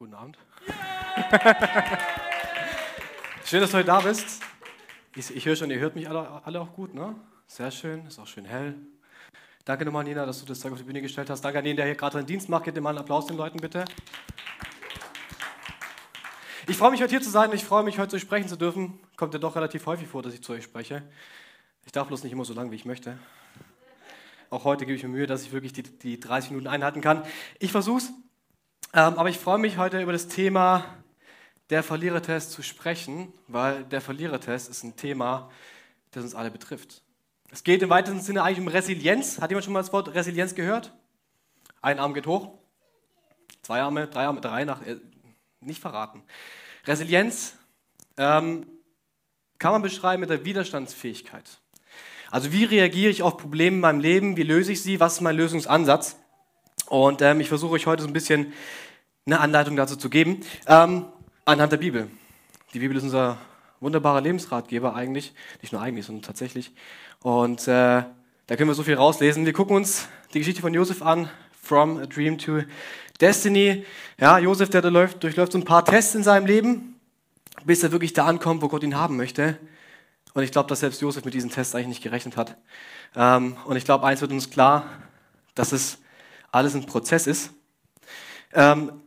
Guten Abend. schön, dass du heute da bist. Ich, ich höre schon, ihr hört mich alle, alle auch gut, ne? Sehr schön, ist auch schön hell. Danke nochmal, Nina, dass du das Zeug auf die Bühne gestellt hast. Danke an den, der hier gerade einen Dienst macht. Gebt mal einen Applaus den Leuten, bitte. Ich freue mich, heute hier zu sein. Ich freue mich, heute zu euch sprechen zu dürfen. Kommt ja doch relativ häufig vor, dass ich zu euch spreche. Ich darf bloß nicht immer so lang, wie ich möchte. Auch heute gebe ich mir Mühe, dass ich wirklich die, die 30 Minuten einhalten kann. Ich versuche es. Ähm, aber ich freue mich heute über das Thema der Verlierertest zu sprechen, weil der Verlierertest ist ein Thema, das uns alle betrifft. Es geht im weitesten Sinne eigentlich um Resilienz. Hat jemand schon mal das Wort Resilienz gehört? Ein Arm geht hoch, zwei Arme, drei Arme, drei nach, äh, nicht verraten. Resilienz ähm, kann man beschreiben mit der Widerstandsfähigkeit. Also wie reagiere ich auf Probleme in meinem Leben? Wie löse ich sie? Was ist mein Lösungsansatz? Und ähm, ich versuche euch heute so ein bisschen eine Anleitung dazu zu geben, ähm, anhand der Bibel. Die Bibel ist unser wunderbarer Lebensratgeber eigentlich, nicht nur eigentlich, sondern tatsächlich. Und äh, da können wir so viel rauslesen. Wir gucken uns die Geschichte von Josef an, From a Dream to Destiny. Ja, Josef, der durchläuft, durchläuft so ein paar Tests in seinem Leben, bis er wirklich da ankommt, wo Gott ihn haben möchte. Und ich glaube, dass selbst Josef mit diesen Tests eigentlich nicht gerechnet hat. Ähm, und ich glaube, eins wird uns klar, dass es alles ein Prozess ist. Ähm,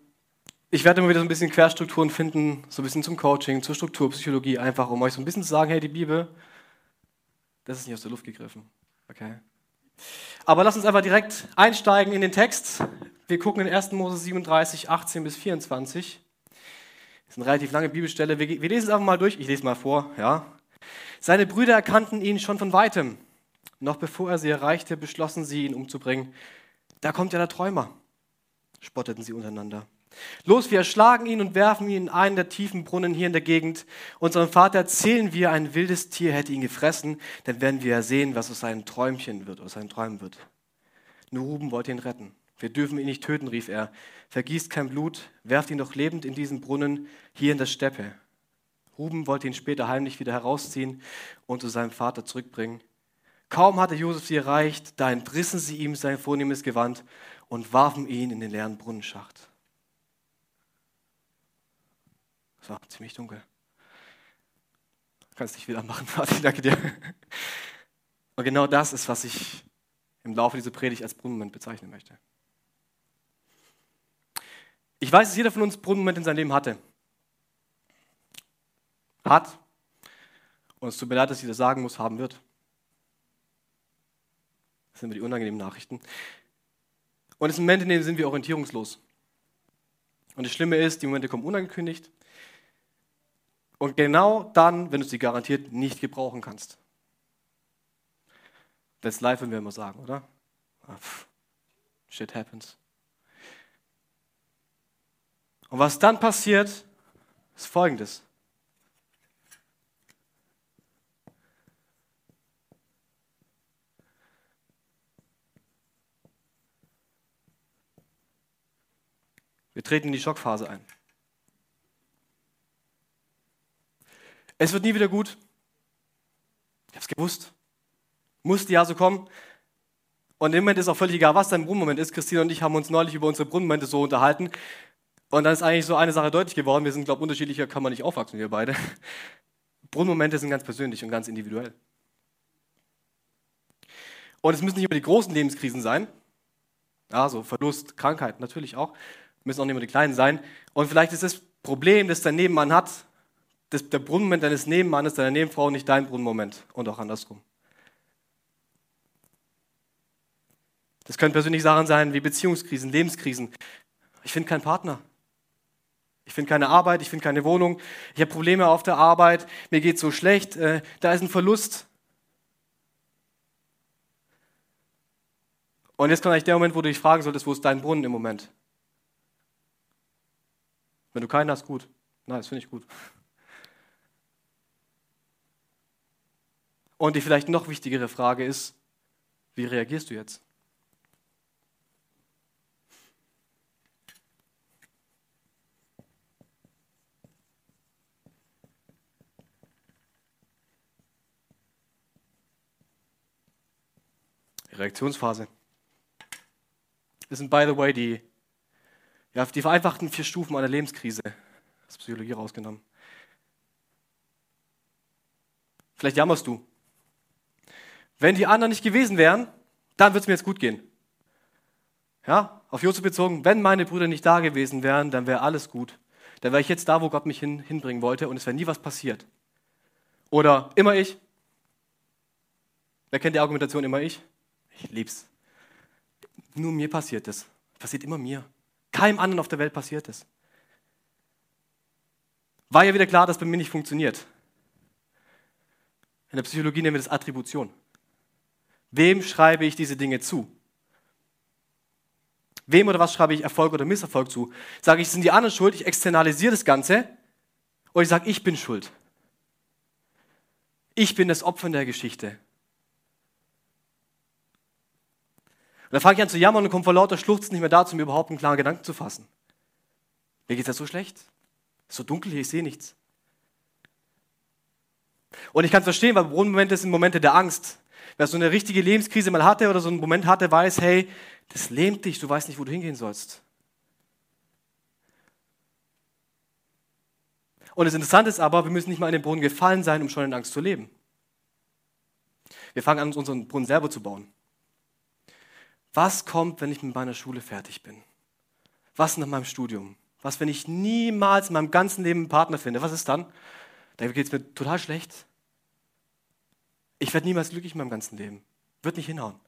ich werde immer wieder so ein bisschen Querstrukturen finden, so ein bisschen zum Coaching, zur Strukturpsychologie, einfach um euch so ein bisschen zu sagen, hey, die Bibel, das ist nicht aus der Luft gegriffen. Okay. Aber lasst uns einfach direkt einsteigen in den Text. Wir gucken in 1. Mose 37, 18 bis 24. Das ist eine relativ lange Bibelstelle. Wir, wir lesen es einfach mal durch. Ich lese mal vor. Ja. Seine Brüder erkannten ihn schon von weitem. Noch bevor er sie erreichte, beschlossen sie, ihn umzubringen. Da kommt ja der Träumer, spotteten sie untereinander. Los, wir erschlagen ihn und werfen ihn in einen der tiefen Brunnen hier in der Gegend. Unserem Vater erzählen wir, ein wildes Tier hätte ihn gefressen, dann werden wir ja sehen, was aus seinen Träumchen wird, aus seinen Träumen wird. Nur Ruben wollte ihn retten. Wir dürfen ihn nicht töten, rief er. Vergießt kein Blut, werft ihn doch lebend in diesen Brunnen hier in der Steppe. Ruben wollte ihn später heimlich wieder herausziehen und zu seinem Vater zurückbringen. Kaum hatte Josef sie erreicht, da entrissen sie ihm sein vornehmes Gewand und warfen ihn in den leeren Brunnenschacht. Es war ziemlich dunkel. Du kannst dich wieder machen, Martin, danke dir. Und genau das ist, was ich im Laufe dieser Predigt als Brunnenmoment bezeichnen möchte. Ich weiß, dass jeder von uns Brunnenmoment in seinem Leben hatte. Hat. Und es tut mir leid, dass ich das sagen muss, haben wird. Das sind die unangenehmen Nachrichten. Und es sind Momente, in denen sind wir orientierungslos. Und das Schlimme ist, die Momente kommen unangekündigt. Und genau dann, wenn du sie garantiert nicht gebrauchen kannst. That's life, wenn wir immer sagen, oder? Ah, shit happens. Und was dann passiert, ist folgendes. Wir treten in die Schockphase ein. Es wird nie wieder gut. Ich habe es gewusst. Musste ja so kommen. Und im Moment ist auch völlig egal, was dein Brunnenmoment ist. Christine und ich haben uns neulich über unsere Brunnenmomente so unterhalten. Und dann ist eigentlich so eine Sache deutlich geworden. Wir sind, glaube ich, unterschiedlicher kann man nicht aufwachsen, wir beide. Brunnenmomente sind ganz persönlich und ganz individuell. Und es müssen nicht immer die großen Lebenskrisen sein. Also Verlust, Krankheit natürlich auch müssen auch nicht immer die Kleinen sein. Und vielleicht ist das Problem, das dein Nebenmann hat, das, der Brunnenmoment deines Nebenmannes, deiner Nebenfrau nicht dein Brunnenmoment und auch andersrum. Das können persönliche Sachen sein wie Beziehungskrisen, Lebenskrisen. Ich finde keinen Partner. Ich finde keine Arbeit, ich finde keine Wohnung. Ich habe Probleme auf der Arbeit, mir geht so schlecht. Äh, da ist ein Verlust. Und jetzt kommt eigentlich der Moment, wo du dich fragen solltest, wo ist dein Brunnen im Moment? Wenn du keinen hast, gut. Nein, das finde ich gut. Und die vielleicht noch wichtigere Frage ist, wie reagierst du jetzt? Reaktionsphase. Das sind, by the way, die Ja, die vereinfachten vier Stufen einer Lebenskrise. Das Psychologie rausgenommen. Vielleicht jammerst du. Wenn die anderen nicht gewesen wären, dann würde es mir jetzt gut gehen. Ja, auf Josef bezogen, wenn meine Brüder nicht da gewesen wären, dann wäre alles gut. Dann wäre ich jetzt da, wo Gott mich hin, hinbringen wollte und es wäre nie was passiert. Oder immer ich. Wer kennt die Argumentation immer ich? Ich lieb's. Nur mir passiert es. Passiert immer mir. Keinem anderen auf der Welt passiert es. War ja wieder klar, dass bei mir nicht funktioniert. In der Psychologie nennen wir das Attribution. Wem schreibe ich diese Dinge zu? Wem oder was schreibe ich Erfolg oder Misserfolg zu? Sage ich, sind die anderen schuld, ich externalisiere das Ganze, oder ich sage, ich bin schuld. Ich bin das Opfer in der Geschichte. Und dann fange ich an zu jammern und komme vor lauter Schluchzen nicht mehr dazu, mir überhaupt einen klaren Gedanken zu fassen. Mir geht es ja so schlecht. Es ist so dunkel hier, ich sehe nichts. Und ich kann es verstehen, weil Momente sind Momente der Angst. Wer so eine richtige Lebenskrise mal hatte oder so einen Moment hatte, weiß, hey, das lähmt dich, du weißt nicht, wo du hingehen sollst. Und das Interessante ist aber, wir müssen nicht mal in den Brunnen gefallen sein, um schon in Angst zu leben. Wir fangen an, unseren Brunnen selber zu bauen. Was kommt, wenn ich mit meiner Schule fertig bin? Was nach meinem Studium? Was, wenn ich niemals in meinem ganzen Leben einen Partner finde? Was ist dann? Dann geht es mir total schlecht. Ich werde niemals glücklich in meinem ganzen Leben. Wird nicht hinhauen.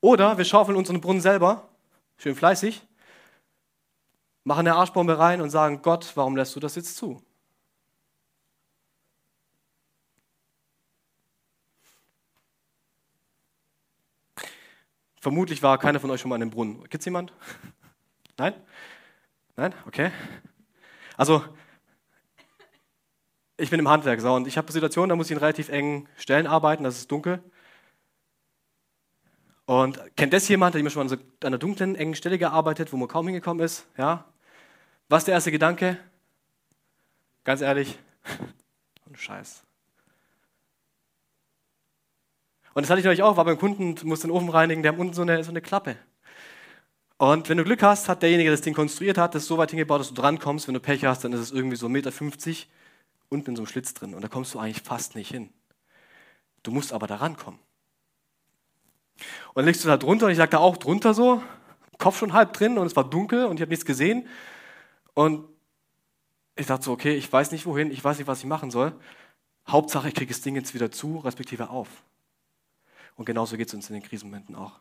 Oder wir schaufeln unseren Brunnen selber, schön fleißig, machen eine Arschbombe rein und sagen, Gott, warum lässt du das jetzt zu? Vermutlich war keiner von euch schon mal in einem Brunnen. Gibt es jemand? Nein? Nein? Okay. Also, ich bin im Handwerk so, und ich habe Situationen, da muss ich in relativ engen Stellen arbeiten, das ist dunkel. Und kennt das jemand, der immer schon an einer dunklen, engen Stelle gearbeitet, wo man kaum hingekommen ist? Ja? Was ist der erste Gedanke? Ganz ehrlich, ein Scheiß. Und das hatte ich neulich auch, war beim Kunden, musste den Ofen reinigen, der hat unten so eine, so eine Klappe. Und wenn du Glück hast, hat derjenige, der das Ding konstruiert hat, das so weit hingebaut, dass du drankommst. Wenn du Pech hast, dann ist es irgendwie so 1,50 Meter unten in so einem Schlitz drin. Und da kommst du eigentlich fast nicht hin. Du musst aber da rankommen. Und dann legst du da drunter und ich lag da auch drunter so, Kopf schon halb drin und es war dunkel und ich habe nichts gesehen. Und ich dachte so, okay, ich weiß nicht wohin, ich weiß nicht, was ich machen soll. Hauptsache, ich kriege das Ding jetzt wieder zu, respektive auf. Und genauso geht es uns in den Krisenmomenten auch.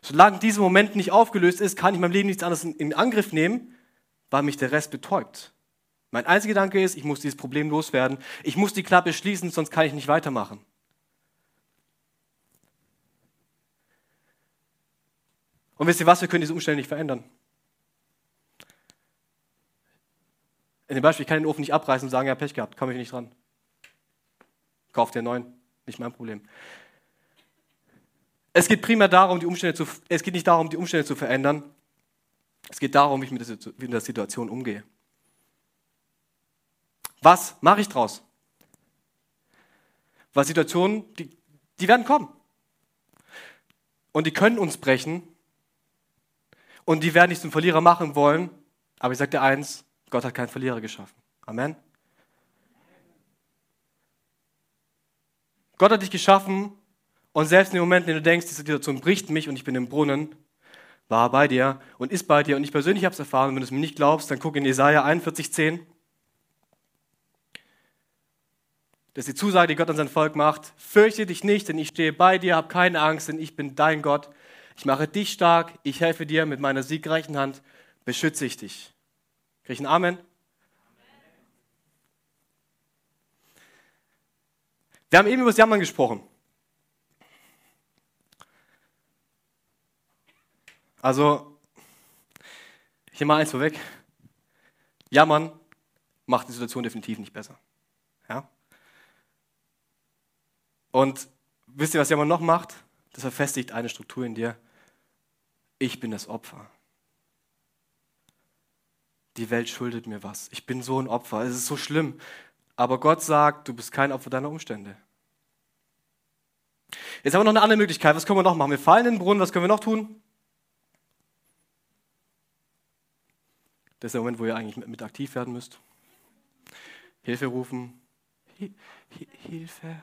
Solange dieser Moment nicht aufgelöst ist, kann ich mein Leben nichts anderes in Angriff nehmen, weil mich der Rest betäubt. Mein einziger Gedanke ist, ich muss dieses Problem loswerden. Ich muss die Klappe schließen, sonst kann ich nicht weitermachen. Und wisst ihr was, wir können diese Umstände nicht verändern. In dem Beispiel, ich kann den Ofen nicht abreißen und sagen, ja, Pech gehabt, komme ich nicht dran. Kauf dir einen neuen, nicht mein Problem. Es geht primär darum, die Umstände zu, es geht nicht darum, die Umstände zu verändern. Es geht darum, wie ich mit der Situation umgehe. Was mache ich draus? Weil Situationen, die, die werden kommen. Und die können uns brechen. Und die werden nicht zum Verlierer machen wollen. Aber ich sage dir eins, Gott hat keinen Verlierer geschaffen. Amen. Gott hat dich geschaffen und selbst in dem Moment, in dem du denkst, diese Situation bricht mich und ich bin im Brunnen, war bei dir und ist bei dir und ich persönlich habe es erfahren. Und wenn du es mir nicht glaubst, dann guck in Jesaja 41,10. Das ist die Zusage, die Gott an sein Volk macht. Fürchte dich nicht, denn ich stehe bei dir, hab keine Angst, denn ich bin dein Gott. Ich mache dich stark, ich helfe dir mit meiner siegreichen Hand, beschütze ich dich. Krieg ich ein Amen? Wir haben eben über das Jammern gesprochen. Also, hier mal eins vorweg. Jammern macht die Situation definitiv nicht besser. Ja? Und wisst ihr, was Jammern noch macht? Das verfestigt eine Struktur in dir. Ich bin das Opfer. Die Welt schuldet mir was. Ich bin so ein Opfer. Es ist so schlimm. Aber Gott sagt, du bist kein Opfer deiner Umstände. Jetzt haben wir noch eine andere Möglichkeit. Was können wir noch machen? Wir fallen in den Brunnen. Was können wir noch tun? Das ist der Moment, wo ihr eigentlich mit aktiv werden müsst. Hilfe rufen. Hilfe.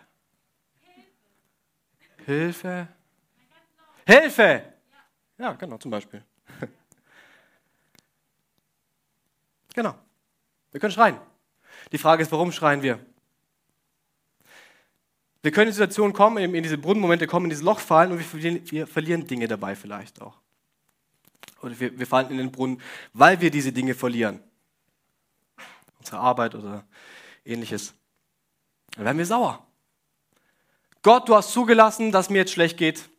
Hilfe. Hilfe! Ja, genau, zum Beispiel. genau. Wir können schreien. Die Frage ist, warum schreien wir? Wir können in Situationen kommen, in diese Brunnenmomente kommen, in dieses Loch fallen und wir verlieren, wir verlieren Dinge dabei vielleicht auch. Oder wir, wir fallen in den Brunnen, weil wir diese Dinge verlieren. Unsere Arbeit oder ähnliches. Dann werden wir sauer. Gott, du hast zugelassen, dass mir jetzt schlecht geht.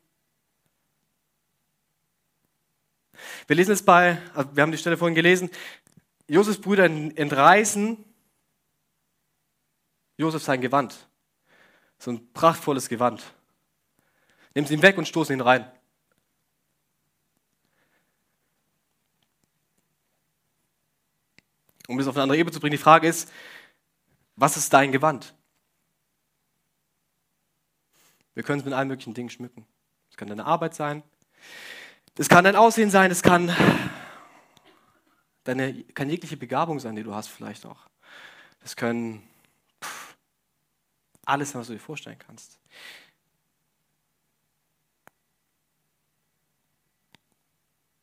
Wir lesen es bei, wir haben die Stelle vorhin gelesen, Josefs Brüder entreißen Josef sein Gewand. So ein prachtvolles Gewand. Nehmen sie ihn weg und stoßen ihn rein. Um das auf eine andere Ebene zu bringen, die Frage ist, was ist dein Gewand? Wir können es mit allen möglichen Dingen schmücken. Es kann deine Arbeit sein, es kann dein Aussehen sein, es kann deine kann jegliche Begabung sein, die du hast vielleicht auch. Es können alles was du dir vorstellen kannst.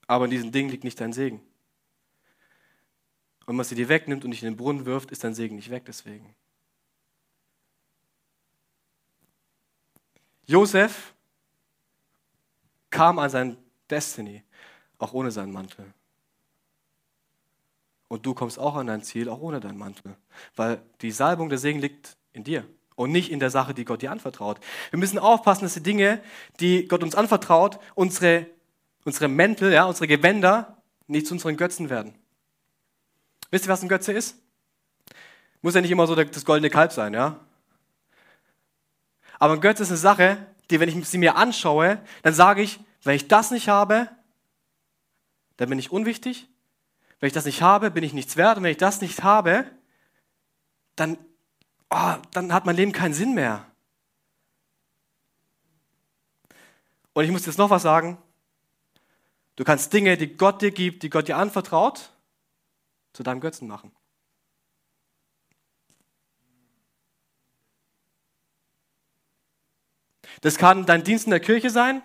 Aber in diesen Dingen liegt nicht dein Segen. Und man sie dir wegnimmt und dich in den Brunnen wirft, ist dein Segen nicht weg deswegen. Josef kam an sein Destiny, auch ohne seinen Mantel. Und du kommst auch an dein Ziel, auch ohne deinen Mantel. Weil die Salbung der Segen liegt in dir und nicht in der Sache, die Gott dir anvertraut. Wir müssen aufpassen, dass die Dinge, die Gott uns anvertraut, unsere, unsere Mäntel, ja, unsere Gewänder nicht zu unseren Götzen werden. Wisst ihr, was ein Götze ist? Muss ja nicht immer so das goldene Kalb sein, ja? Aber ein Götze ist eine Sache, die, wenn ich sie mir anschaue, dann sage ich, wenn ich das nicht habe, dann bin ich unwichtig. Wenn ich das nicht habe, bin ich nichts wert. Und wenn ich das nicht habe, dann, oh, dann hat mein Leben keinen Sinn mehr. Und ich muss jetzt noch was sagen. Du kannst Dinge, die Gott dir gibt, die Gott dir anvertraut, zu deinem Götzen machen. Das kann dein Dienst in der Kirche sein.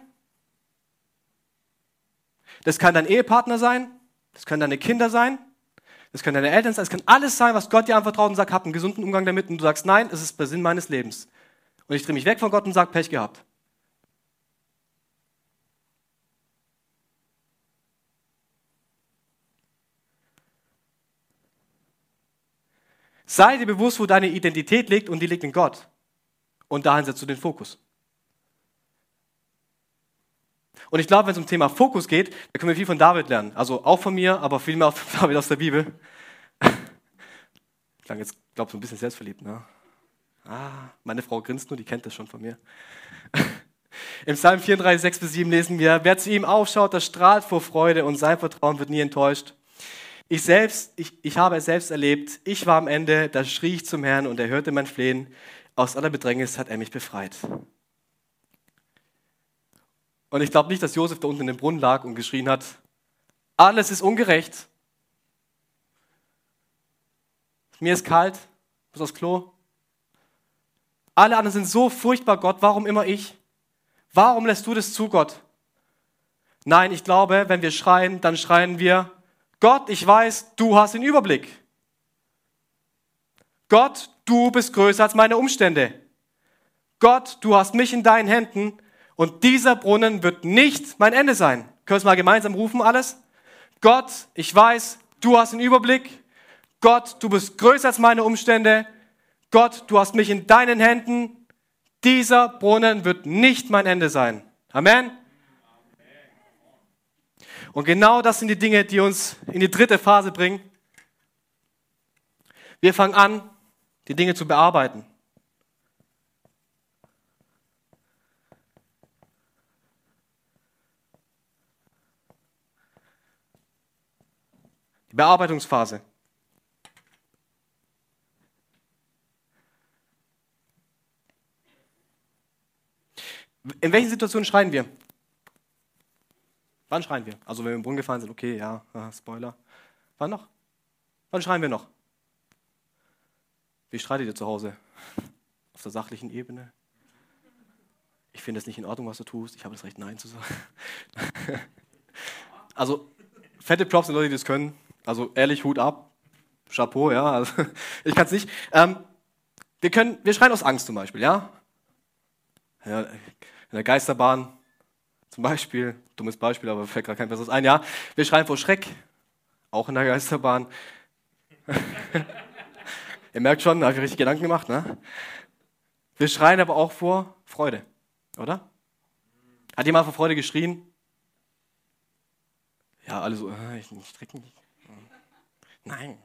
Das kann dein Ehepartner sein. Das können deine Kinder sein. Das können deine Eltern sein. Es kann alles sein, was Gott dir anvertraut und sagt, hab einen gesunden Umgang damit. Und du sagst, nein, es ist der Sinn meines Lebens. Und ich drehe mich weg von Gott und sage, Pech gehabt. Sei dir bewusst, wo deine Identität liegt und die liegt in Gott. Und dahin setzt du den Fokus. Und ich glaube, wenn es um Thema Fokus geht, da können wir viel von David lernen. Also auch von mir, aber viel mehr von David aus der Bibel. Ich klang jetzt, glaube ich, so ein bisschen selbstverliebt. Ne? Ah, meine Frau grinst nur, die kennt das schon von mir. Im Psalm 34, 6 bis 7 lesen wir, wer zu ihm aufschaut, der strahlt vor Freude und sein Vertrauen wird nie enttäuscht. Ich selbst, ich, ich habe es selbst erlebt. Ich war am Ende, da schrie ich zum Herrn und er hörte mein Flehen. Aus aller Bedrängnis hat er mich befreit. Und ich glaube nicht, dass Josef da unten in dem Brunnen lag und geschrien hat, alles ist ungerecht. Mir ist kalt, muss aufs Klo. Alle anderen sind so furchtbar, Gott, warum immer ich? Warum lässt du das zu, Gott? Nein, ich glaube, wenn wir schreien, dann schreien wir, Gott, ich weiß, du hast den Überblick. Gott, du bist größer als meine Umstände. Gott, du hast mich in deinen Händen und dieser Brunnen wird nicht mein Ende sein. Können wir es mal gemeinsam rufen alles? Gott, ich weiß, du hast den Überblick. Gott, du bist größer als meine Umstände. Gott, du hast mich in deinen Händen. Dieser Brunnen wird nicht mein Ende sein. Amen. Und genau das sind die Dinge, die uns in die dritte Phase bringen. Wir fangen an, die Dinge zu bearbeiten. Die Bearbeitungsphase. In welchen Situationen schreien wir? Wann schreien wir? Also wenn wir im Brunnen gefallen sind, okay, ja, Spoiler. Wann noch? Wann schreien wir noch? Wie streitet ihr zu Hause? Auf der sachlichen Ebene? Ich finde es nicht in Ordnung, was du tust. Ich habe das Recht, Nein zu sagen. also, fette Props sind Leute, die das können. Also, ehrlich, Hut ab. Chapeau, ja. Also, ich kann es nicht. Ähm, wir, können, wir schreien aus Angst zum Beispiel, ja? ja? In der Geisterbahn zum Beispiel, dummes Beispiel, aber fällt gerade kein besseres ein, ja? Wir schreien vor Schreck, auch in der Geisterbahn. Ihr merkt schon, da habe ich richtig Gedanken gemacht, ne? Wir schreien aber auch vor Freude, oder? Hat jemand vor Freude geschrien? Ja, alle so, äh, ich, ich nicht. Nein,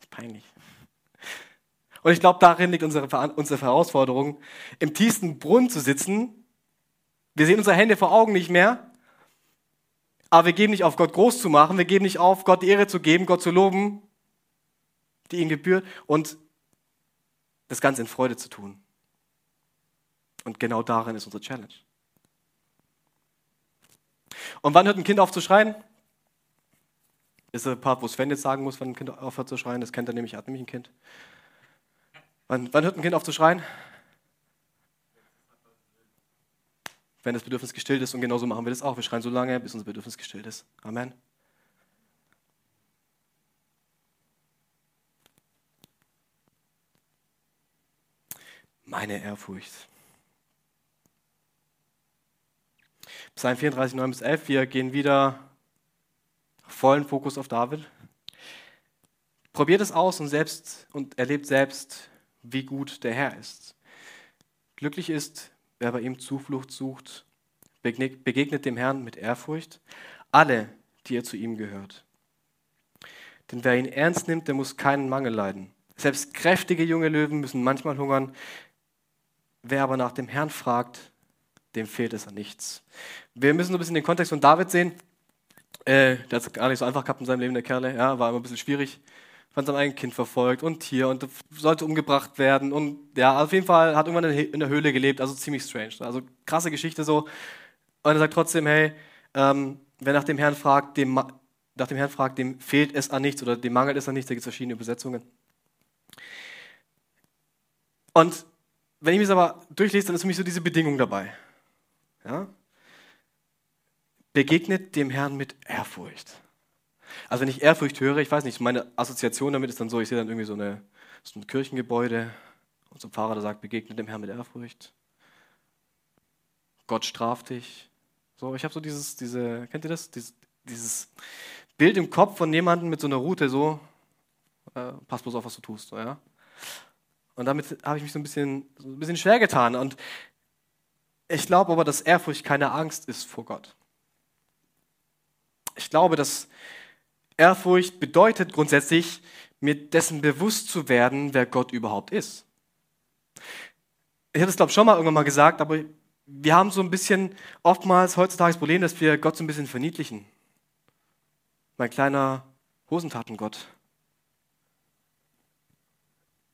ist peinlich. Und ich glaube, darin liegt unsere, unsere Herausforderung, im tiefsten Brunnen zu sitzen. Wir sehen unsere Hände vor Augen nicht mehr, aber wir geben nicht auf, Gott groß zu machen. Wir geben nicht auf, Gott die Ehre zu geben, Gott zu loben, die ihm gebührt und das Ganze in Freude zu tun. Und genau darin ist unsere Challenge. Und wann hört ein Kind auf zu schreien? Ist der Part, wo Sven jetzt sagen muss, wann ein Kind aufhört zu schreien. Das kennt er nämlich, er hat nämlich ein Kind. Wann, wann hört ein Kind auf zu schreien? Wenn das Bedürfnis gestillt ist und genauso machen wir das auch. Wir schreien so lange, bis unser Bedürfnis gestillt ist. Amen. Meine Ehrfurcht. Psalm 34, 9 bis 11. Wir gehen wieder vollen Fokus auf David. Probiert es aus und, selbst, und erlebt selbst, wie gut der Herr ist. Glücklich ist, wer bei ihm Zuflucht sucht, begegnet dem Herrn mit Ehrfurcht, alle, die er zu ihm gehört. Denn wer ihn ernst nimmt, der muss keinen Mangel leiden. Selbst kräftige junge Löwen müssen manchmal hungern. Wer aber nach dem Herrn fragt, dem fehlt es an nichts. Wir müssen so ein bisschen den Kontext von David sehen. Äh, der hat es gar nicht so einfach gehabt in seinem Leben, der Kerle. Ja, war immer ein bisschen schwierig. Von seinem eigenen Kind verfolgt und hier und sollte umgebracht werden. Und ja, auf jeden Fall hat irgendwann in der Höhle gelebt. Also ziemlich strange. Also krasse Geschichte so. Und er sagt trotzdem, hey, ähm, wer nach dem Herrn fragt, dem, nach dem Herrn fragt, dem fehlt es an nichts oder dem mangelt es an nichts. Da gibt es verschiedene Übersetzungen. Und wenn ich mir das aber durchlese, dann ist für mich so diese Bedingung dabei. Ja? Begegnet dem Herrn mit Ehrfurcht. Also wenn ich Ehrfurcht höre, ich weiß nicht, meine Assoziation damit ist dann so, ich sehe dann irgendwie so, eine, so ein Kirchengebäude und so ein Pfarrer, der sagt, begegnet dem Herrn mit Ehrfurcht. Gott straft dich. So, ich habe so dieses, diese, kennt ihr das? Dieses, dieses, Bild im Kopf von jemandem mit so einer Route, so, äh, pass bloß auf, was du tust. So, ja? Und damit habe ich mich so ein bisschen, so ein bisschen schwer getan. Und ich glaube aber, dass Ehrfurcht keine Angst ist vor Gott. Ich glaube, dass Ehrfurcht bedeutet grundsätzlich, mir dessen bewusst zu werden, wer Gott überhaupt ist. Ich habe es, glaube ich, schon mal irgendwann mal gesagt, aber wir haben so ein bisschen oftmals heutzutage das Problem, dass wir Gott so ein bisschen verniedlichen. Mein kleiner Hosentatengott.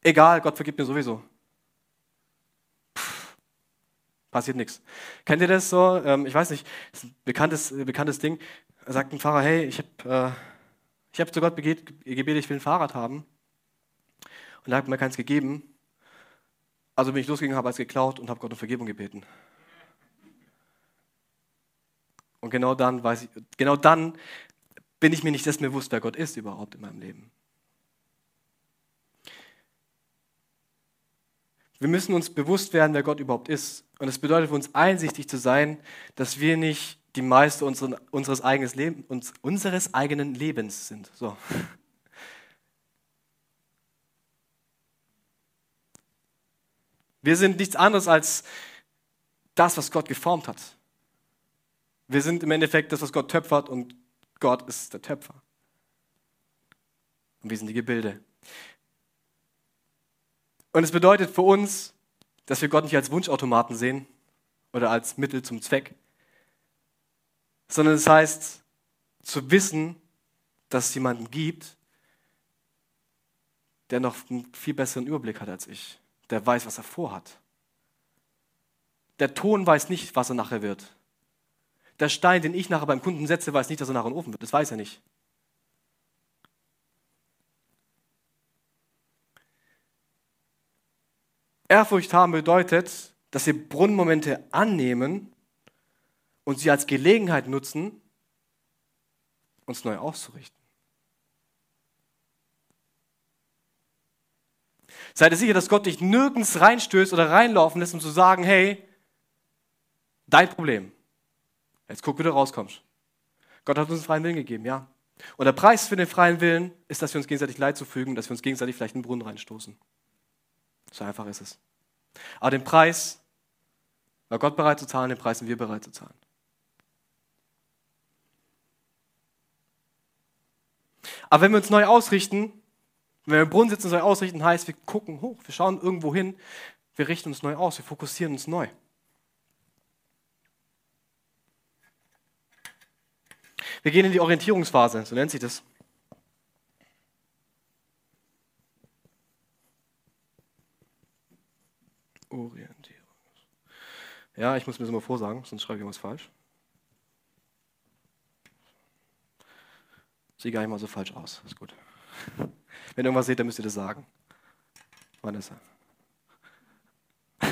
Egal, Gott vergibt mir sowieso. Pff, passiert nichts. Kennt ihr das so? Ähm, ich weiß nicht, das ist ein bekanntes, bekanntes Ding. Sagt ein Pfarrer, hey, ich habe äh, hab zu Gott gebetet, ich will ein Fahrrad haben. Und er hat mir keins gegeben. Also bin ich losgegangen, habe es geklaut und habe Gott um Vergebung gebeten. Und genau dann weiß ich, genau dann bin ich mir nicht dessen bewusst, wer Gott ist überhaupt in meinem Leben. Wir müssen uns bewusst werden, wer Gott überhaupt ist. Und es bedeutet für uns einsichtig zu sein, dass wir nicht die Meister unseres, eigenes Leben, unseres eigenen Lebens sind. So. Wir sind nichts anderes als das, was Gott geformt hat. Wir sind im Endeffekt das, was Gott töpfert und Gott ist der Töpfer. Und wir sind die Gebilde. Und es bedeutet für uns, dass wir Gott nicht als Wunschautomaten sehen oder als Mittel zum Zweck, sondern es heißt zu wissen, dass es jemanden gibt, der noch einen viel besseren Überblick hat als ich, der weiß, was er vorhat. Der Ton weiß nicht, was er nachher wird. Der Stein, den ich nachher beim Kunden setze, weiß nicht, dass er nachher ein Ofen wird. Das weiß er nicht. Ehrfurcht haben bedeutet, dass wir Brunnenmomente annehmen und sie als Gelegenheit nutzen, uns neu auszurichten. Seid ihr sicher, dass Gott dich nirgends reinstößt oder reinlaufen lässt, um zu sagen, hey, dein Problem. Jetzt guck, wie du rauskommst. Gott hat uns einen freien Willen gegeben, ja. Und der Preis für den freien Willen ist, dass wir uns gegenseitig Leid zufügen, dass wir uns gegenseitig vielleicht in den Brunnen reinstoßen. So einfach ist es. Aber den Preis war Gott bereit zu zahlen, den Preis sind wir bereit zu zahlen. Aber wenn wir uns neu ausrichten, wenn wir im Brunnen sitzen, neu ausrichten, heißt, wir gucken hoch, wir schauen irgendwo hin, wir richten uns neu aus, wir fokussieren uns neu. Wir gehen in die Orientierungsphase, so nennt sich das. Orientierung. Ja, ich muss mir das mal vorsagen, sonst schreibe ich was falsch. Sieht gar nicht mal so falsch aus. Ist gut. Wenn ihr irgendwas seht, dann müsst ihr das sagen. Vanessa.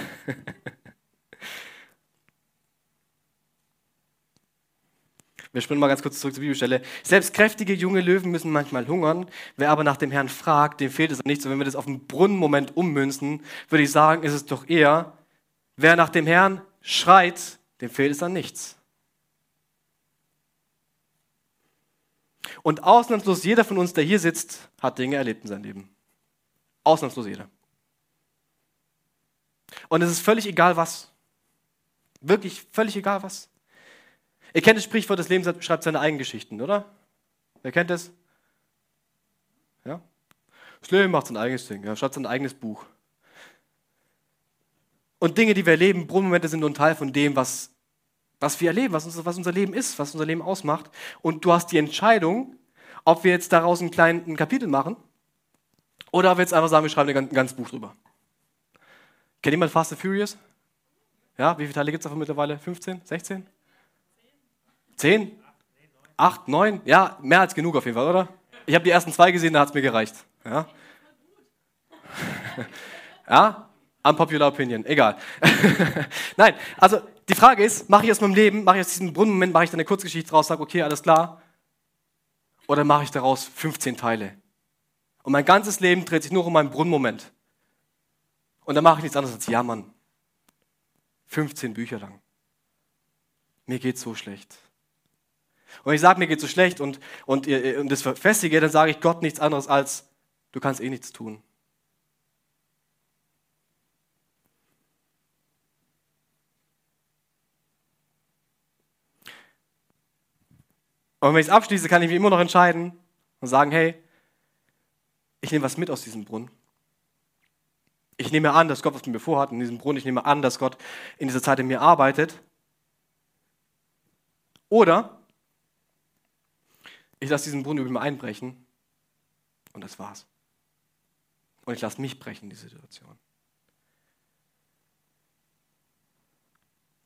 Wir springen mal ganz kurz zurück zur Bibelstelle. Selbst kräftige junge Löwen müssen manchmal hungern. Wer aber nach dem Herrn fragt, dem fehlt es nichts. Und wenn wir das auf einen Brunnenmoment ummünzen, würde ich sagen, ist es doch eher, wer nach dem Herrn schreit, dem fehlt es an nichts. Und ausnahmslos jeder von uns, der hier sitzt, hat Dinge erlebt in seinem Leben. Ausnahmslos jeder. Und es ist völlig egal was. Wirklich völlig egal was. Ihr kennt das Sprichwort, das Leben schreibt seine eigenen Geschichten, oder? Wer kennt das? Ja? Das Leben macht sein eigenes Ding, ja, schreibt sein eigenes Buch. Und Dinge, die wir erleben, Brunnenmomente sind nur ein Teil von dem, was, was wir erleben, was, uns, was unser Leben ist, was unser Leben ausmacht. Und du hast die Entscheidung, ob wir jetzt daraus ein kleines Kapitel machen oder ob wir jetzt einfach sagen, wir schreiben ein ganzes Buch drüber. Kennt jemand Fast and Furious? Ja, wie viele Teile gibt es davon mittlerweile? 15? 16? Zehn? Acht, neun? Ja, mehr als genug auf jeden Fall, oder? Ich habe die ersten zwei gesehen, da hat es mir gereicht. Ja? ja? Unpopular Opinion, egal. Nein, also die Frage ist, mache ich aus meinem Leben, mache ich aus diesem Brunnenmoment, mache ich dann eine Kurzgeschichte draus, sage, okay, alles klar. Oder mache ich daraus 15 Teile? Und mein ganzes Leben dreht sich nur um meinen Brunnenmoment. Und dann mache ich nichts anderes als jammern. 15 Bücher lang. Mir geht so schlecht. Und ich sage, mir geht so schlecht und, und, und das verfestige, dann sage ich Gott nichts anderes als, du kannst eh nichts tun. Und wenn ich es abschließe, kann ich mich immer noch entscheiden und sagen, hey, ich nehme was mit aus diesem Brunnen. Ich nehme an, dass Gott was mit mir vorhat in diesem Brunnen. Ich nehme an, dass Gott in dieser Zeit in mir arbeitet. Oder ich lasse diesen Brunnen über mir einbrechen und das war's. Und ich lasse mich brechen, die Situation.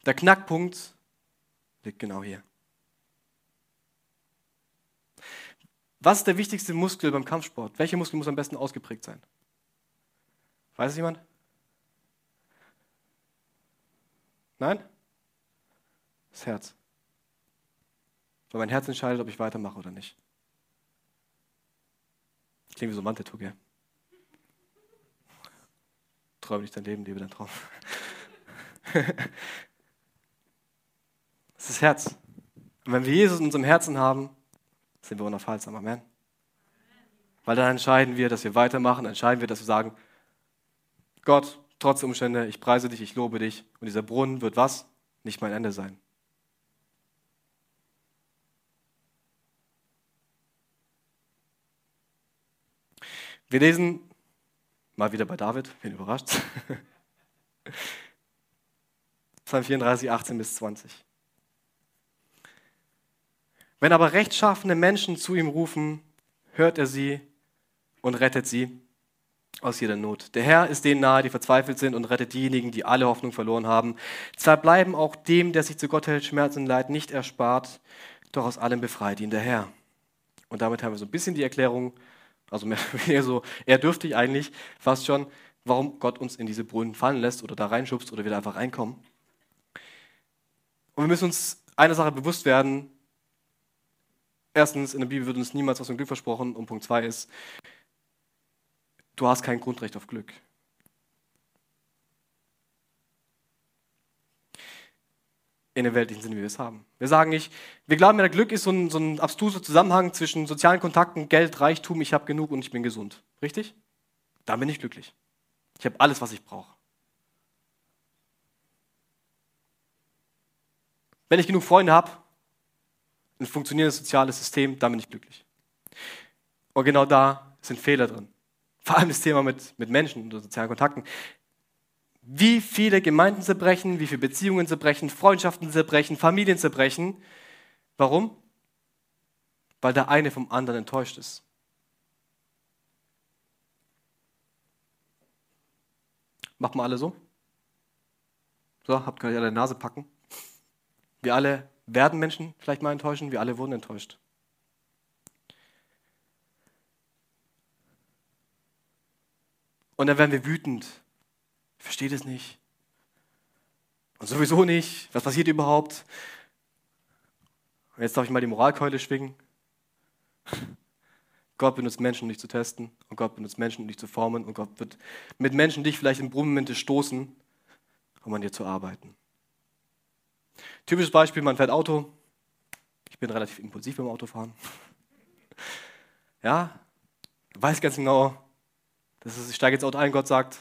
Der Knackpunkt liegt genau hier. Was ist der wichtigste Muskel beim Kampfsport? Welcher Muskel muss am besten ausgeprägt sein? Weiß es jemand? Nein? Das Herz. Weil mein Herz entscheidet, ob ich weitermache oder nicht. Klingt wie so Manteltuch, gell? Träume nicht dein Leben, lebe dein Traum. das ist das Herz. Und wenn wir Jesus in unserem Herzen haben, sind wir unaufhaltsam. Amen. Weil dann entscheiden wir, dass wir weitermachen, entscheiden wir, dass wir sagen, Gott, trotz der Umstände, ich preise dich, ich lobe dich. Und dieser Brunnen wird was? Nicht mein Ende sein. Wir lesen mal wieder bei David, wen überrascht. Psalm 34, 18 bis 20. Wenn aber rechtschaffene Menschen zu ihm rufen, hört er sie und rettet sie aus jeder Not. Der Herr ist denen nahe, die verzweifelt sind und rettet diejenigen, die alle Hoffnung verloren haben. Zwar bleiben auch dem, der sich zu Gott hält, Schmerz und Leid nicht erspart, doch aus allem befreit ihn der Herr. Und damit haben wir so ein bisschen die Erklärung also mehr oder so eher dürftig eigentlich, fast schon, warum Gott uns in diese Brunnen fallen lässt oder da reinschubst oder wir da einfach reinkommen. Und wir müssen uns einer Sache bewusst werden. Erstens, in der Bibel wird uns niemals aus dem Glück versprochen. Und Punkt zwei ist, du hast kein Grundrecht auf Glück. in der weltlichen Sinne, wie wir es haben. Wir sagen nicht, wir glauben ja, Glück ist so ein, so ein abstruser Zusammenhang zwischen sozialen Kontakten, Geld, Reichtum, ich habe genug und ich bin gesund. Richtig? Dann bin ich glücklich. Ich habe alles, was ich brauche. Wenn ich genug Freunde habe, ein funktionierendes soziales System, dann bin ich glücklich. Und genau da sind Fehler drin. Vor allem das Thema mit, mit Menschen und sozialen Kontakten wie viele Gemeinden zerbrechen, wie viele Beziehungen zerbrechen, Freundschaften zerbrechen, Familien zerbrechen. Warum? Weil der eine vom anderen enttäuscht ist. Machen wir alle so? So, habt ihr alle Nase packen. Wir alle werden Menschen vielleicht mal enttäuschen, wir alle wurden enttäuscht. Und dann werden wir wütend, ich verstehe das nicht. Und sowieso nicht. Was passiert überhaupt? Und jetzt darf ich mal die Moralkeule schwingen. Gott benutzt Menschen, um dich zu testen. Und Gott benutzt Menschen, um dich zu formen. Und Gott wird mit Menschen dich vielleicht in Brunnenmomente stoßen, um an dir zu arbeiten. Typisches Beispiel, man fährt Auto. Ich bin relativ impulsiv beim Autofahren. Ja, weiß ganz genau, das ist, ich steige ins Auto ein, Gott sagt,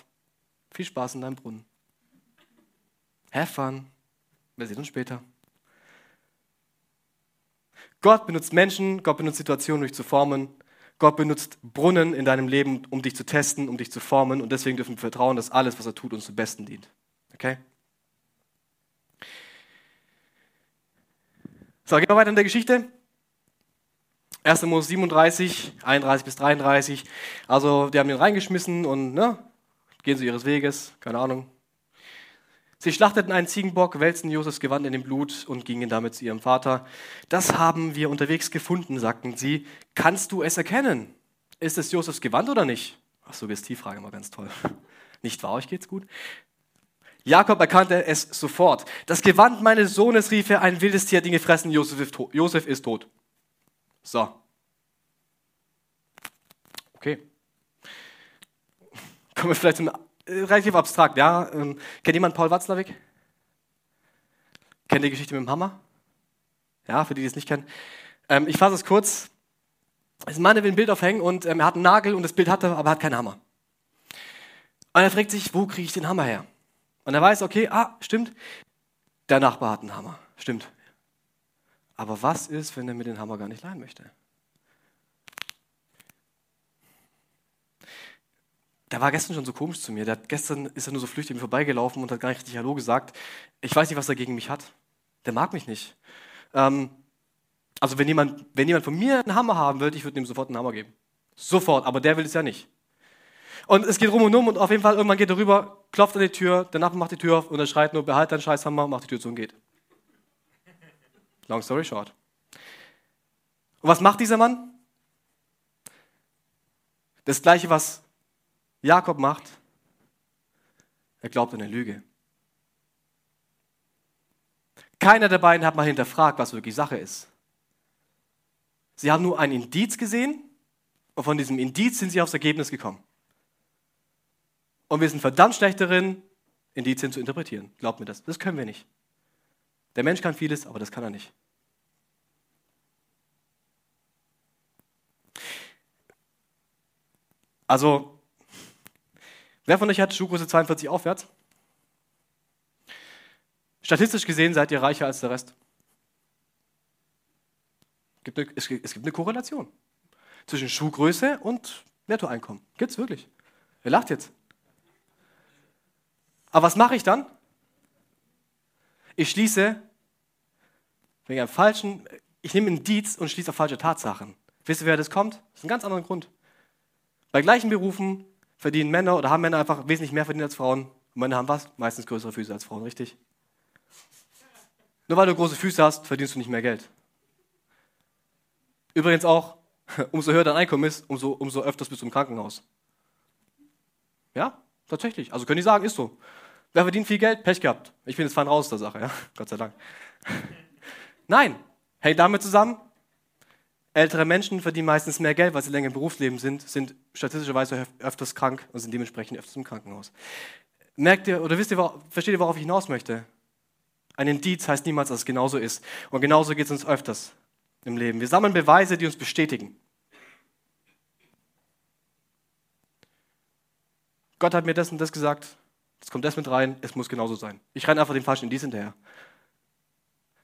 viel Spaß in deinem Brunnen. Have fun. Wir sehen uns später. Gott benutzt Menschen, Gott benutzt Situationen, um dich zu formen. Gott benutzt Brunnen in deinem Leben, um dich zu testen, um dich zu formen. Und deswegen dürfen wir vertrauen, dass alles, was er tut, uns zum Besten dient. Okay? So, gehen wir weiter in der Geschichte. 1. Mose 37, 31 bis 33. Also, die haben ihn reingeschmissen und ne, gehen sie ihres Weges, keine Ahnung. Sie schlachteten einen Ziegenbock, wälzten Josefs Gewand in dem Blut und gingen damit zu ihrem Vater. Das haben wir unterwegs gefunden, sagten sie. Kannst du es erkennen? Ist es Josefs Gewand oder nicht? Ach, Suggestivfrage, mal ganz toll. Nicht wahr, euch geht's gut? Jakob erkannte es sofort. Das Gewand meines Sohnes rief er, ein wildes Tier hat ihn gefressen, Josef ist tot. So. Okay kommen wir vielleicht zum, äh, relativ abstrakt, ja. Ähm, kennt jemand Paul Watzlawick? Kennt die Geschichte mit dem Hammer? Ja, für die, die es nicht kennen. Ähm, ich fasse es kurz. Es ist ein Mann, der will ein Bild aufhängen und ähm, er hat einen Nagel und das Bild hat er, aber er hat keinen Hammer. Und er fragt sich, wo kriege ich den Hammer her? Und er weiß, okay, ah, stimmt, der Nachbar hat einen Hammer. Stimmt. Aber was ist, wenn er mir den Hammer gar nicht leihen möchte? der war gestern schon so komisch zu mir. Der hat, gestern ist er nur so flüchtig mir vorbeigelaufen und hat gar nicht richtig Hallo gesagt. Ich weiß nicht, was er gegen mich hat. Der mag mich nicht. Ähm, also wenn jemand, wenn jemand von mir einen Hammer haben will, ich würde ihm sofort einen Hammer geben. Sofort, aber der will es ja nicht. Und es geht rum und um und auf jeden Fall irgendwann geht er rüber, klopft an die Tür, der Nachbar macht die Tür auf und er schreit nur, behalt deinen scheiß Hammer, macht die Tür zu und geht. Long story short. Und was macht dieser Mann? Das gleiche, was Jakob macht, er glaubt an eine Lüge. Keiner der beiden hat mal hinterfragt, was wirklich Sache ist. Sie haben nur ein Indiz gesehen und von diesem Indiz sind sie aufs Ergebnis gekommen. Und wir sind verdammt schlecht darin, Indizien zu interpretieren. Glaubt mir das. Das können wir nicht. Der Mensch kann vieles, aber das kann er nicht. Also, Wer von euch hat Schuhgröße 42 aufwärts? Statistisch gesehen seid ihr reicher als der Rest. Es gibt eine Korrelation zwischen Schuhgröße und Nettoeinkommen. Gibt es wirklich. Wer lacht jetzt? Aber was mache ich dann? Ich schließe wegen einem falschen, ich nehme einen Dietz und schließe auf falsche Tatsachen. Wisst ihr, wer das kommt? Das ist ein ganz anderer Grund. Bei gleichen Berufen verdienen Männer oder haben Männer einfach wesentlich mehr verdient als Frauen. Und Männer haben was? Meistens größere Füße als Frauen, richtig? Nur weil du große Füße hast, verdienst du nicht mehr Geld. Übrigens auch, umso höher dein Einkommen ist, umso, umso öfters bist du im Krankenhaus. Ja? Tatsächlich. Also können die sagen, ist so. Wer verdient viel Geld? Pech gehabt. Ich bin jetzt fein raus aus der Sache, ja. Gott sei Dank. Nein. Hängt damit zusammen? Ältere Menschen verdienen meistens mehr Geld, weil sie länger im Berufsleben sind, sind statistischerweise öfters krank und sind dementsprechend öfters im Krankenhaus. Merkt ihr oder wisst ihr, versteht ihr, worauf ich hinaus möchte? Ein Indiz heißt niemals, dass es genauso ist. Und genauso geht es uns öfters im Leben. Wir sammeln Beweise, die uns bestätigen. Gott hat mir das und das gesagt, jetzt kommt das mit rein, es muss genauso sein. Ich renne einfach den falschen Indiz hinterher.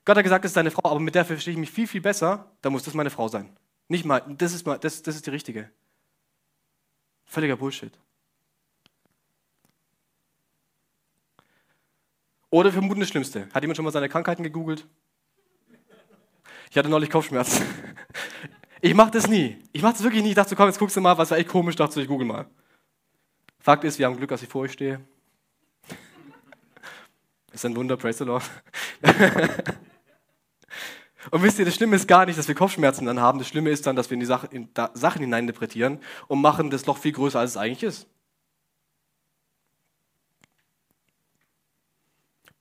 Gott hat gesagt, das ist deine Frau, aber mit der verstehe ich mich viel, viel besser, dann muss das meine Frau sein. Nicht mal, das ist, mal, das, das ist die richtige. Völliger Bullshit. Oder vermuten das Schlimmste. Hat jemand schon mal seine Krankheiten gegoogelt? Ich hatte neulich Kopfschmerzen. Ich mache das nie. Ich mache das wirklich nie. Ich dachte, komm, jetzt guckst du mal, was war echt komisch. Dachte, ich google mal. Fakt ist, wir haben Glück, dass ich vor euch stehe. Das ist ein Wunder, praise the Lord. Und wisst ihr, das Schlimme ist gar nicht, dass wir Kopfschmerzen dann haben. Das Schlimme ist dann, dass wir in die Sache, in Sachen hineininterpretieren und machen das Loch viel größer, als es eigentlich ist.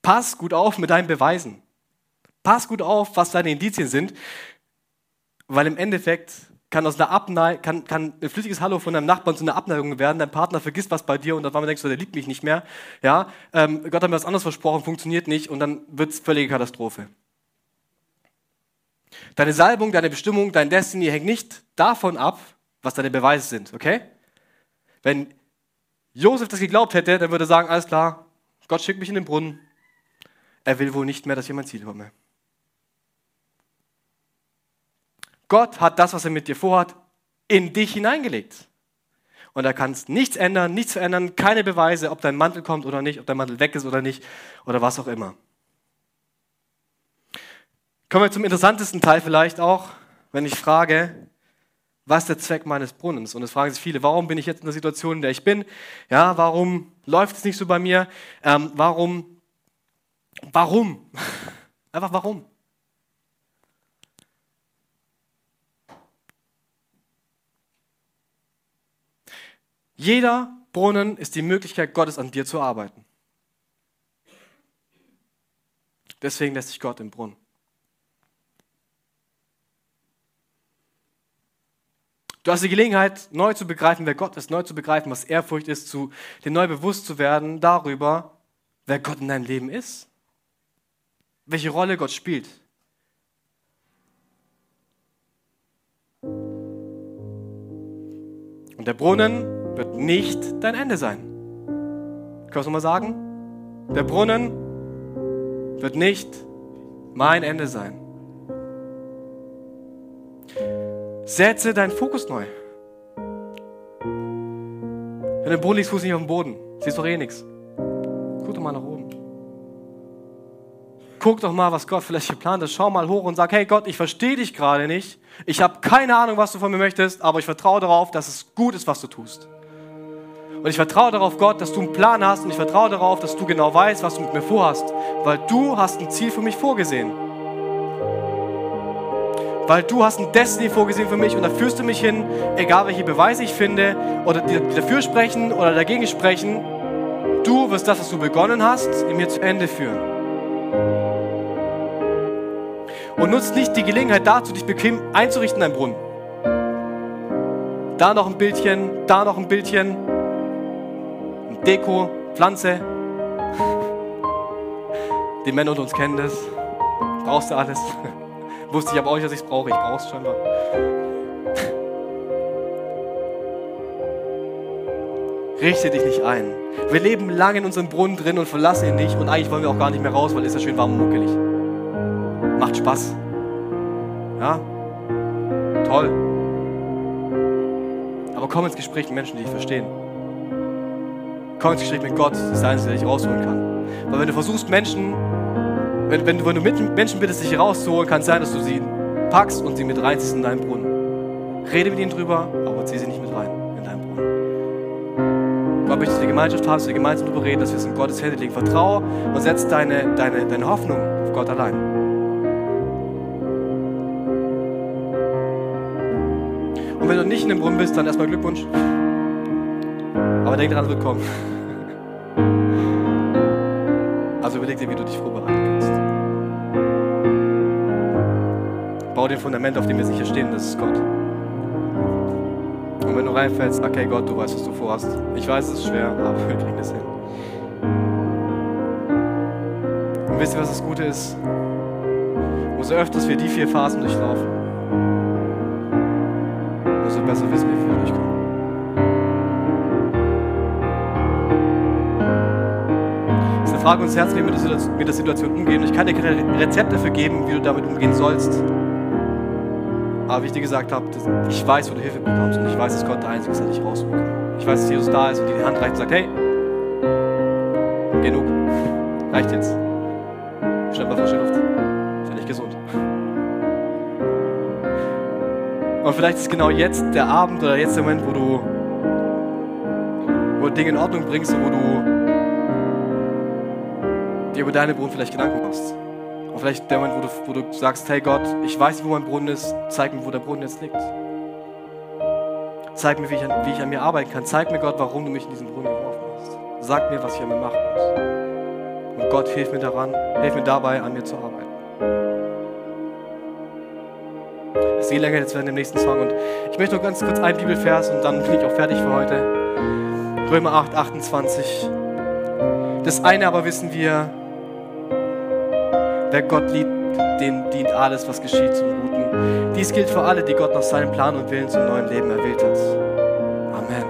Pass gut auf mit deinen Beweisen. Pass gut auf, was deine Indizien sind, weil im Endeffekt kann aus einer Abneigung, kann, kann ein flüssiges Hallo von deinem Nachbarn zu einer Abneigung werden, dein Partner vergisst was bei dir und dann denkst du, der liebt mich nicht mehr. Ja, ähm, Gott hat mir was anderes versprochen, funktioniert nicht und dann wird es völlige Katastrophe. Deine Salbung, deine Bestimmung, dein Destiny hängt nicht davon ab, was deine Beweise sind, okay? Wenn Josef das geglaubt hätte, dann würde er sagen, alles klar, Gott schickt mich in den Brunnen, er will wohl nicht mehr, dass ich an mein Ziel komme. Gott hat das, was er mit dir vorhat, in dich hineingelegt. Und da kannst nichts ändern, nichts verändern, keine Beweise, ob dein Mantel kommt oder nicht, ob dein Mantel weg ist oder nicht oder was auch immer. Kommen wir zum interessantesten Teil vielleicht auch, wenn ich frage, was ist der Zweck meines Brunnens? Und es fragen sich viele, warum bin ich jetzt in der Situation, in der ich bin? Ja, warum läuft es nicht so bei mir? Ähm, warum Warum? Einfach warum? Jeder Brunnen ist die Möglichkeit Gottes an dir zu arbeiten. Deswegen lässt sich Gott im Brunnen. Du hast die Gelegenheit, neu zu begreifen, wer Gott ist, neu zu begreifen, was Ehrfurcht ist, zu, dir neu bewusst zu werden darüber, wer Gott in deinem Leben ist welche Rolle Gott spielt. Und der Brunnen wird nicht dein Ende sein. Wir es nochmal sagen? Der Brunnen wird nicht mein Ende sein. Setze deinen Fokus neu. Wenn der Brunnen liegt, fuß nicht auf dem Boden. Siehst doch eh nichts. Guck doch mal nach oben guck doch mal, was Gott vielleicht geplant hat. Schau mal hoch und sag, hey Gott, ich verstehe dich gerade nicht. Ich habe keine Ahnung, was du von mir möchtest, aber ich vertraue darauf, dass es gut ist, was du tust. Und ich vertraue darauf, Gott, dass du einen Plan hast und ich vertraue darauf, dass du genau weißt, was du mit mir vorhast, weil du hast ein Ziel für mich vorgesehen. Weil du hast ein Destiny vorgesehen für mich und da führst du mich hin, egal welche Beweise ich finde oder die dafür sprechen oder dagegen sprechen. Du wirst das, was du begonnen hast, in mir zu Ende führen und nutzt nicht die Gelegenheit dazu, dich bequem einzurichten in deinem Brunnen. Da noch ein Bildchen, da noch ein Bildchen, Deko, Pflanze. Die Männer unter uns kennen das. Brauchst du alles? Wusste ich aber auch nicht, dass ich es brauche. Ich brauche es scheinbar. Richte dich nicht ein. Wir leben lange in unserem Brunnen drin und verlassen ihn nicht und eigentlich wollen wir auch gar nicht mehr raus, weil es ja schön warm und muckelig. Macht Spaß. Ja? Toll. Aber komm ins Gespräch mit Menschen, die dich verstehen. Ins Gespräch mit Gott, das ist der Einzige, der dich rausholen kann. Weil wenn du versuchst, Menschen, wenn, wenn, wenn du mit Menschen bittest, dich rauszuholen, kann es sein, dass du sie packst und sie mit reinziehst in deinen Brunnen. Rede mit ihnen drüber, aber zieh sie nicht mit rein in deinen Brunnen. Gott möchte, dass wir Gemeinschaft haben, dass wir gemeinsam darüber reden, dass wir es in Gottes Hände legen. Vertraue und setz deine, deine, deine Hoffnung auf Gott allein. Und wenn du nicht in dem Brunnen bist, dann erstmal Glückwunsch. Aber denk dran, es kommen. Also überleg dir, wie du dich vorbereiten kannst. Bau dir ein Fundament, auf dem wir sicher stehen, das ist Gott. Und wenn du reinfällst, okay Gott, du weißt, was du vorhast. Ich weiß, es ist schwer, aber wir kriegen das hin. Und wisst ihr, was das Gute ist? Umso öfters wir die vier Phasen durchlaufen, Frage uns Herz, wie wir mit der Situation umgehen. Ich kann dir keine Rezept dafür geben, wie du damit umgehen sollst. Aber wie ich dir gesagt habe, ich weiß, wo du Hilfe bekommst und ich weiß, dass Gott der Einzige ist, der dich rausholen kann. Ich weiß, dass Jesus da ist und dir die Hand reicht und sagt, hey, genug, reicht jetzt. Schnapp mal frische Luft, ja nicht gesund. Und vielleicht ist genau jetzt der Abend oder jetzt der Moment, wo du, wo du Dinge in Ordnung bringst und wo du dir über deine Brunnen vielleicht Gedanken machst. Und vielleicht der Moment, wo du, wo du sagst, hey Gott, ich weiß, wo mein Brunnen ist, zeig mir, wo der Brunnen jetzt liegt. Zeig mir, wie ich, an, wie ich an mir arbeiten kann. Zeig mir, Gott, warum du mich in diesen Brunnen geworfen hast. Sag mir, was ich an mir machen muss. Und Gott, hilf mir daran, hilf mir dabei, an mir zu arbeiten. Es geht länger jetzt werden im nächsten Song. Und ich möchte noch ganz kurz einen Bibelvers und dann bin ich auch fertig für heute. Römer 8, 28. Das eine aber wissen wir, Wer Gott liebt, dem dient alles, was geschieht zum Guten. Dies gilt für alle, die Gott nach seinem Plan und Willen zum neuen Leben erwählt hat. Amen.